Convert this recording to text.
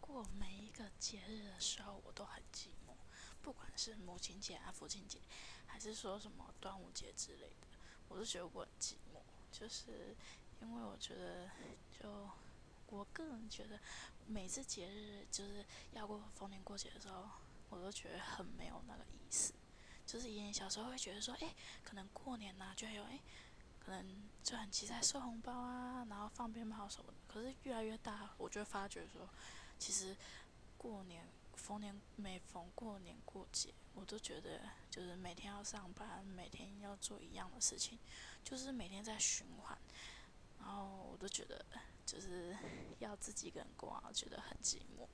过每一个节日的时候，我都很寂寞，不管是母亲节啊、父亲节，还是说什么端午节之类的，我都觉得我很寂寞。就是因为我觉得，就我个人觉得，每次节日就是要过逢年过节的时候，我都觉得很没有那个意思。就是以前小时候会觉得说，哎，可能过年呐，就有哎。可能就很期待收红包啊，然后放鞭炮什么的。可是越来越大，我就发觉说，其实过年逢年每逢过年过节，我都觉得就是每天要上班，每天要做一样的事情，就是每天在循环。然后我都觉得就是要自己一个人过，觉得很寂寞。